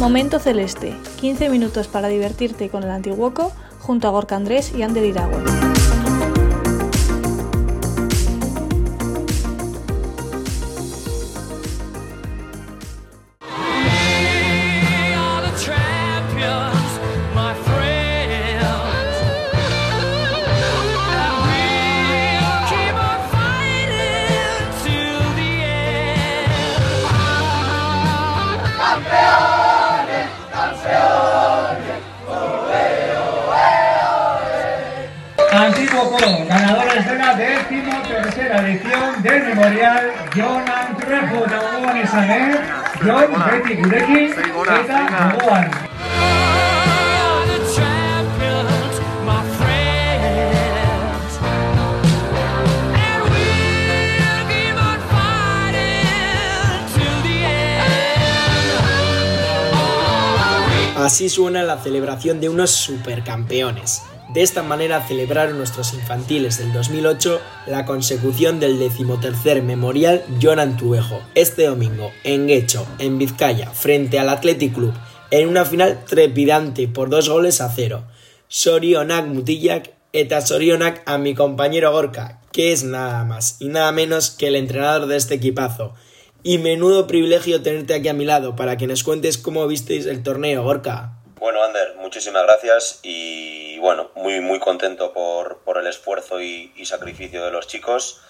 Momento Celeste, 15 minutos para divertirte con el Antiguoco junto a Gorka Andrés y Ander Iragüe. Antiguo Coro, ganadores de la décimo tercera edición del Memorial Jonan Gogoan izan, eh? Jon, beti gurekin eta. Así suena la celebración de unos supercampeones. De esta manera celebraron nuestros infantiles del 2008 la consecución del decimotercer Memorial Jonan Tuejo este domingo en Guecho, en Vizcaya, frente al Athletic Club, en una final trepidante por dos goles a cero. Sorionak Mutillak eta Sorionak a mi compañero Gorka, que es nada más y nada menos que el entrenador de este equipazo. Y menudo privilegio tenerte aquí a mi lado para que nos cuentes cómo visteis el torneo, Gorka. Bueno, Ander, muchísimas gracias y bueno, muy muy contento por, por el esfuerzo y, sacrificio de los chicos.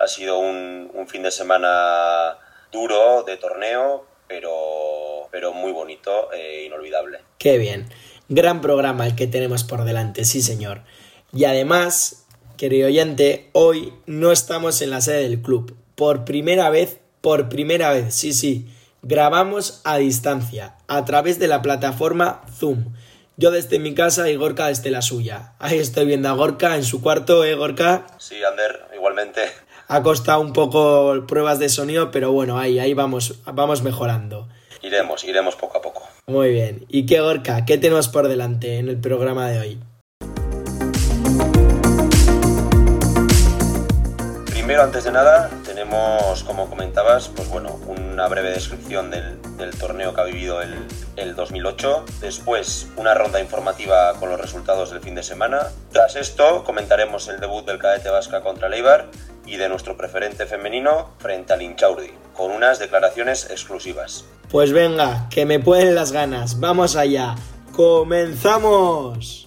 Ha sido un, un, fin de semana duro de torneo, pero, pero muy bonito e inolvidable. Qué bien. Gran programa el que tenemos por delante, sí señor. Y además, querido oyente, hoy no estamos en la sede del club. Por primera vez, por primera vez, sí, sí grabamos a distancia, a través de la plataforma Zoom. Yo desde mi casa y Gorka desde la suya. Ahí estoy viendo a Gorka en su cuarto, ¿eh, Gorka? Sí, Ander, igualmente. Ha costado un poco pruebas de sonido, pero bueno, ahí, ahí vamos, vamos mejorando. Iremos, iremos poco a poco. Muy bien. ¿Y qué, Gorka? ¿Qué tenemos por delante en el programa de hoy? Primero, antes de nada, como comentabas, pues bueno, una breve descripción del, del torneo que ha vivido el, el, 2008. Después, una ronda informativa con los resultados del fin de semana. Tras esto, comentaremos el debut del cadete vasca contra Leibar y de nuestro preferente femenino frente al Inchaurdi, con unas declaraciones exclusivas. Pues venga, que me pueden las ganas. Vamos allá. ¡Comenzamos!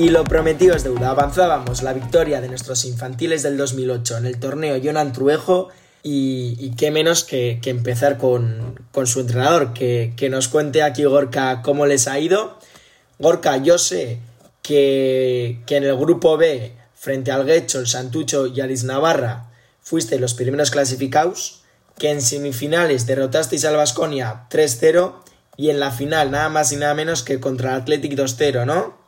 Y lo prometido es deuda. Avanzábamos la victoria de nuestros infantiles del 2008 en el torneo Jonan Truejo. Y, y qué menos que, empezar con, su entrenador, que, que, nos cuente aquí Gorka cómo les ha ido. Gorka, yo sé que, que en el grupo B, frente al Guecho, el Santucho y Aris Navarra, fuiste los primeros clasificados, que en semifinales derrotasteis al Vasconia 3-0 y en la final nada más y nada menos que contra el Athletic 2-0, ¿no?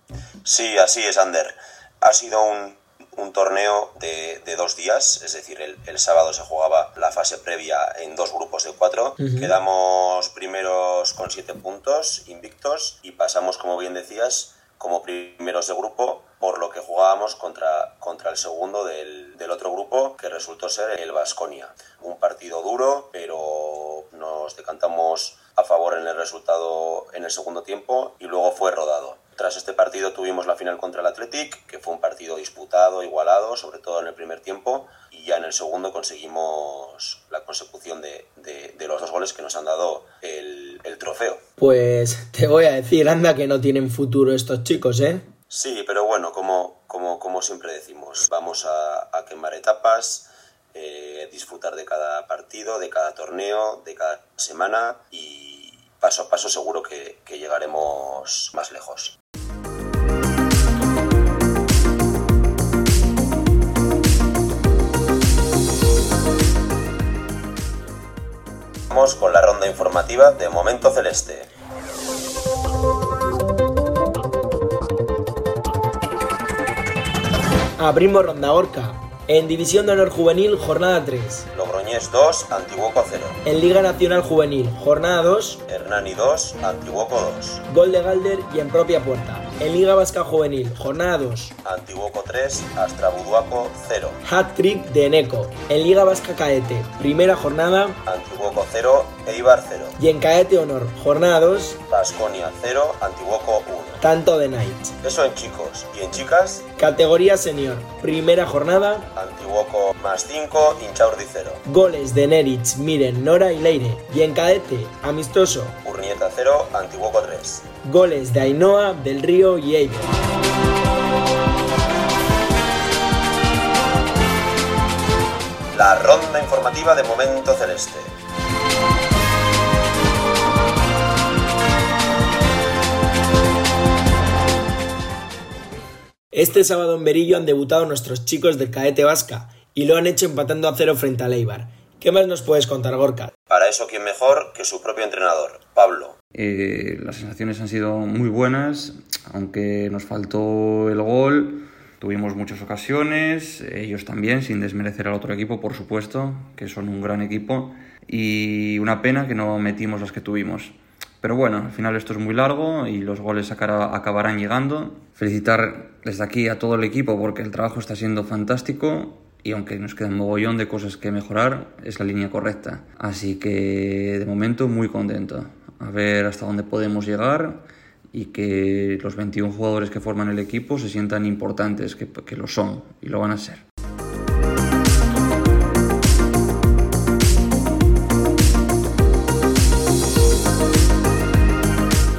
Sí, así es, Ander. Ha sido un, un torneo de, de, dos días, es decir, el, el, sábado se jugaba la fase previa en dos grupos de cuatro. Uh -huh. Quedamos primeros con siete puntos, invictos, y pasamos, como bien decías, como primeros de grupo, por lo que jugábamos contra, contra el segundo del, del otro grupo, que resultó ser el Vasconia. Un partido duro, pero nos decantamos a favor en el resultado en el segundo tiempo y luego fue rodado. Tras este partido tuvimos la final contra el Athletic, que fue un partido disputado, igualado, sobre todo en el primer tiempo, y ya en el segundo conseguimos la consecución de, de, de los dos goles que nos han dado el, el, trofeo. Pues te voy a decir, anda que no tienen futuro estos chicos, ¿eh? Sí, pero bueno, como, como, como siempre decimos, vamos a, quemar etapas, eh, disfrutar de cada partido, de cada torneo, de cada semana y paso a paso seguro que, que llegaremos más lejos. Informativa de Momento Celeste. Abrimos ronda Orca. En División de Honor Juvenil, jornada 3. Logroñés 2, Antiguoco 0. En Liga Nacional Juvenil, jornada 2. Hernani 2, Antiguoco 2. Gol de Galder y en propia puerta. En Liga Vasca Juvenil, jornada 2. Antiguoco 3, Astrabuduaco 0. Hat-trick de Eneco. En Liga Vasca Caete, primera jornada. Antiguoco 0, Eibar 0. Y en Caete Honor, jornada 2. Basconia 0, Antiguoco 1. Tanto de Knights. Eso en chicos. ¿Y en chicas? Categoría senior, primera jornada. Antiguoco más 5, Inchaurdi 0. Goles de Neritz, Miren, Nora y Leire. Y en cadete, amistoso. Urnieta 0, Antiguoco 3. Goles de Ainhoa, Del Río y Eibar. La ronda informativa de Momento Celeste. Este sábado en Berillo han debutado nuestros chicos del Caete Vasca y lo han hecho empatando a cero frente a Leibar. ¿Qué más nos puedes contar, Gorka? Para eso, ¿quién mejor que su propio entrenador, Pablo? Eh, las sensaciones han sido muy buenas, aunque nos faltó el gol. Tuvimos muchas ocasiones, ellos también, sin desmerecer al otro equipo, por supuesto, que son un gran equipo. Y una pena que no metimos las que tuvimos. Pero bueno, al final esto es muy largo y los goles acabarán llegando. Felicitar desde aquí a todo el equipo porque el trabajo está siendo fantástico y aunque nos queda un mogollón de cosas que mejorar, es la línea correcta. Así que de momento muy contento. A ver hasta dónde podemos llegar y que los 21 jugadores que forman el equipo se sientan importantes, que, lo son y lo van a ser.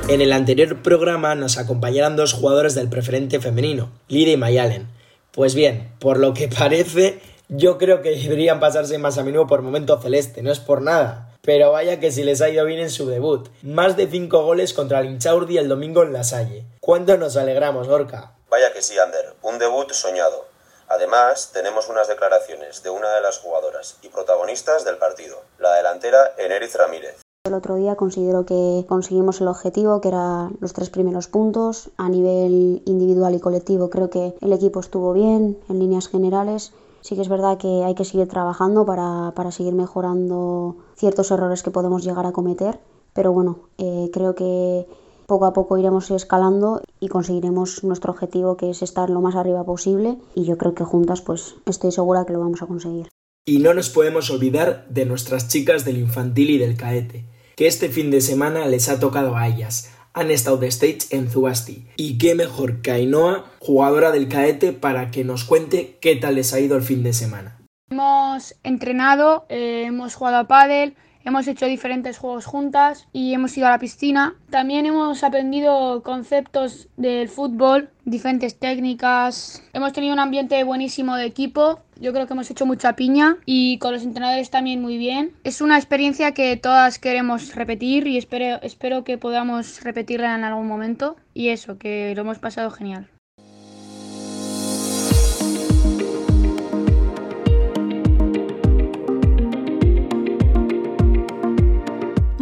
En el anterior programa nos acompañaron dos jugadores del preferente femenino, Lidia y Mayalen. Pues bien, por lo que parece, yo creo que deberían pasarse más a menudo por momento celeste, no es por nada. Pero vaya que si les ha ido bien en su debut. Más de 5 goles contra el Inchaurdi el domingo en la Salle. ¿Cuánto nos alegramos, Gorka? Vaya que sí, Ander. Un debut soñado. Además, tenemos unas declaraciones de una de las jugadoras y protagonistas del partido, la delantera Eneriz Ramírez. El otro día considero que conseguimos el objetivo, que eran los tres primeros puntos. A nivel individual y colectivo creo que el equipo estuvo bien en líneas generales. Sí que es verdad que hay que seguir trabajando para, para seguir mejorando ciertos errores que podemos llegar a cometer. Pero bueno, eh, creo que poco a poco iremos escalando y conseguiremos nuestro objetivo que es estar lo más arriba posible y yo creo que juntas pues estoy segura que lo vamos a conseguir. Y no nos podemos olvidar de nuestras chicas del infantil y del caete que este fin de semana les ha tocado a ellas. Han estado de stage en Zubasti. Y qué mejor que Ainhoa, jugadora del Caete, para que nos cuente qué tal les ha ido el fin de semana. Hemos entrenado, eh, hemos jugado a pádel, hemos hecho diferentes juegos juntas y hemos ido a la piscina. También hemos aprendido conceptos del fútbol, diferentes técnicas. Hemos tenido un ambiente buenísimo de equipo yo creo que hemos hecho mucha piña y con los entrenadores también muy bien. Es una experiencia que todas queremos repetir y espero, espero que podamos repetirla en algún momento. Y eso, que lo hemos pasado genial.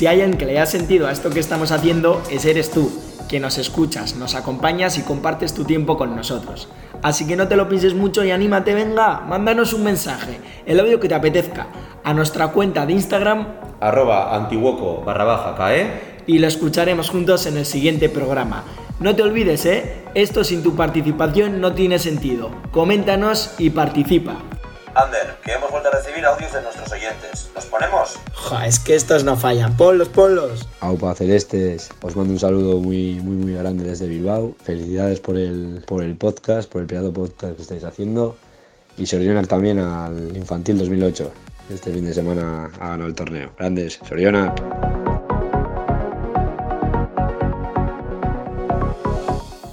Si hay alguien que le haya sentido a esto que estamos haciendo, ese eres tú. que nos escuchas, nos acompañas y compartes tu tiempo con nosotros. Así que no te lo pienses mucho y anímate, venga, mándanos un mensaje, el audio que te apetezca, a nuestra cuenta de Instagram arroba antiguoco barra baja cae y lo escucharemos juntos en el siguiente programa. No te olvides, ¿eh? Esto sin tu participación no tiene sentido. Coméntanos y participa. Ander, que hemos vuelto a recibir audios de nuestros oyentes. ¿Los ponemos? Ja, es que estos no fallan. Ponlos, ponlos. Aupa Celestes, os mando un saludo muy, muy, muy grande desde Bilbao. Felicidades por el, por el podcast, por el pedazo podcast que estáis haciendo. Y Sorionak también al Infantil 2008. Este fin de semana ha ganado el torneo. Grandes, Sorionak.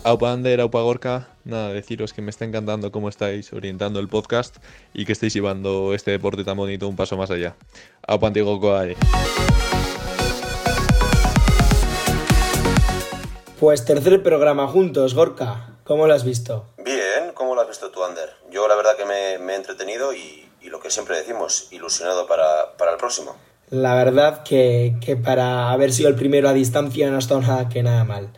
Aupa Ander, Aupa Gorka, nada, deciros que me está encantando cómo estáis orientando el podcast y que estáis llevando este deporte tan bonito un paso más allá. Aupa Antiguo Coare. Pues tercer programa juntos, Gorka. ¿Cómo lo has visto? Bien, ¿cómo lo has visto tú, Ander? Yo la verdad que me, me he entretenido y, y, lo que siempre decimos, ilusionado para, para el próximo. La verdad que, que para haber sido el primero a distancia no está nada que nada mal.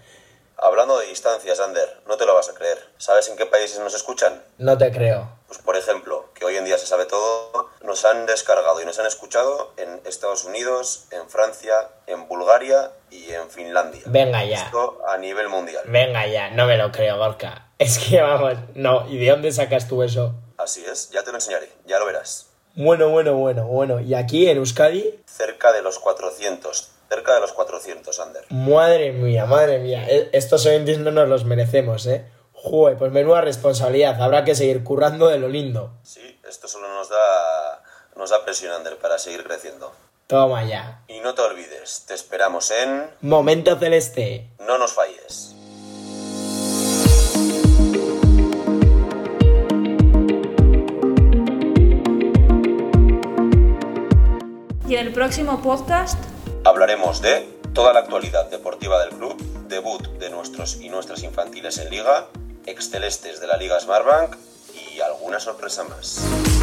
Hablando de distancias, Ander, no te lo vas a creer. ¿Sabes en qué países nos escuchan? No te creo. Pues por ejemplo, que hoy en día se sabe todo, nos han descargado y nos han escuchado en Estados Unidos, en Francia, en Bulgaria y en Finlandia. Venga ya. Esto a nivel mundial. Venga ya, no me lo creo, Gorka. Es que vamos, no, ¿y de dónde sacas tú eso? Así es, ya te lo enseñaré, ya lo verás. Bueno, bueno, bueno, bueno. ¿Y aquí en Euskadi? Cerca de los 400. Cerca de los 400, Ander. Madre mía, madre mía. E, estos oyentes no nos los merecemos, ¿eh? Jue, pues menuda responsabilidad. Habrá que seguir currando de lo lindo. Sí, esto solo nos da, nos da presión, Ander, para seguir creciendo. Toma ya. Y no te olvides, te esperamos en... Momento Celeste. No nos falles. Y en el próximo podcast hablaremos de toda la actualidad deportiva del club, debut de nuestros y nuestras infantiles en liga, excelestes de la Liga Smartbank y alguna sorpresa más.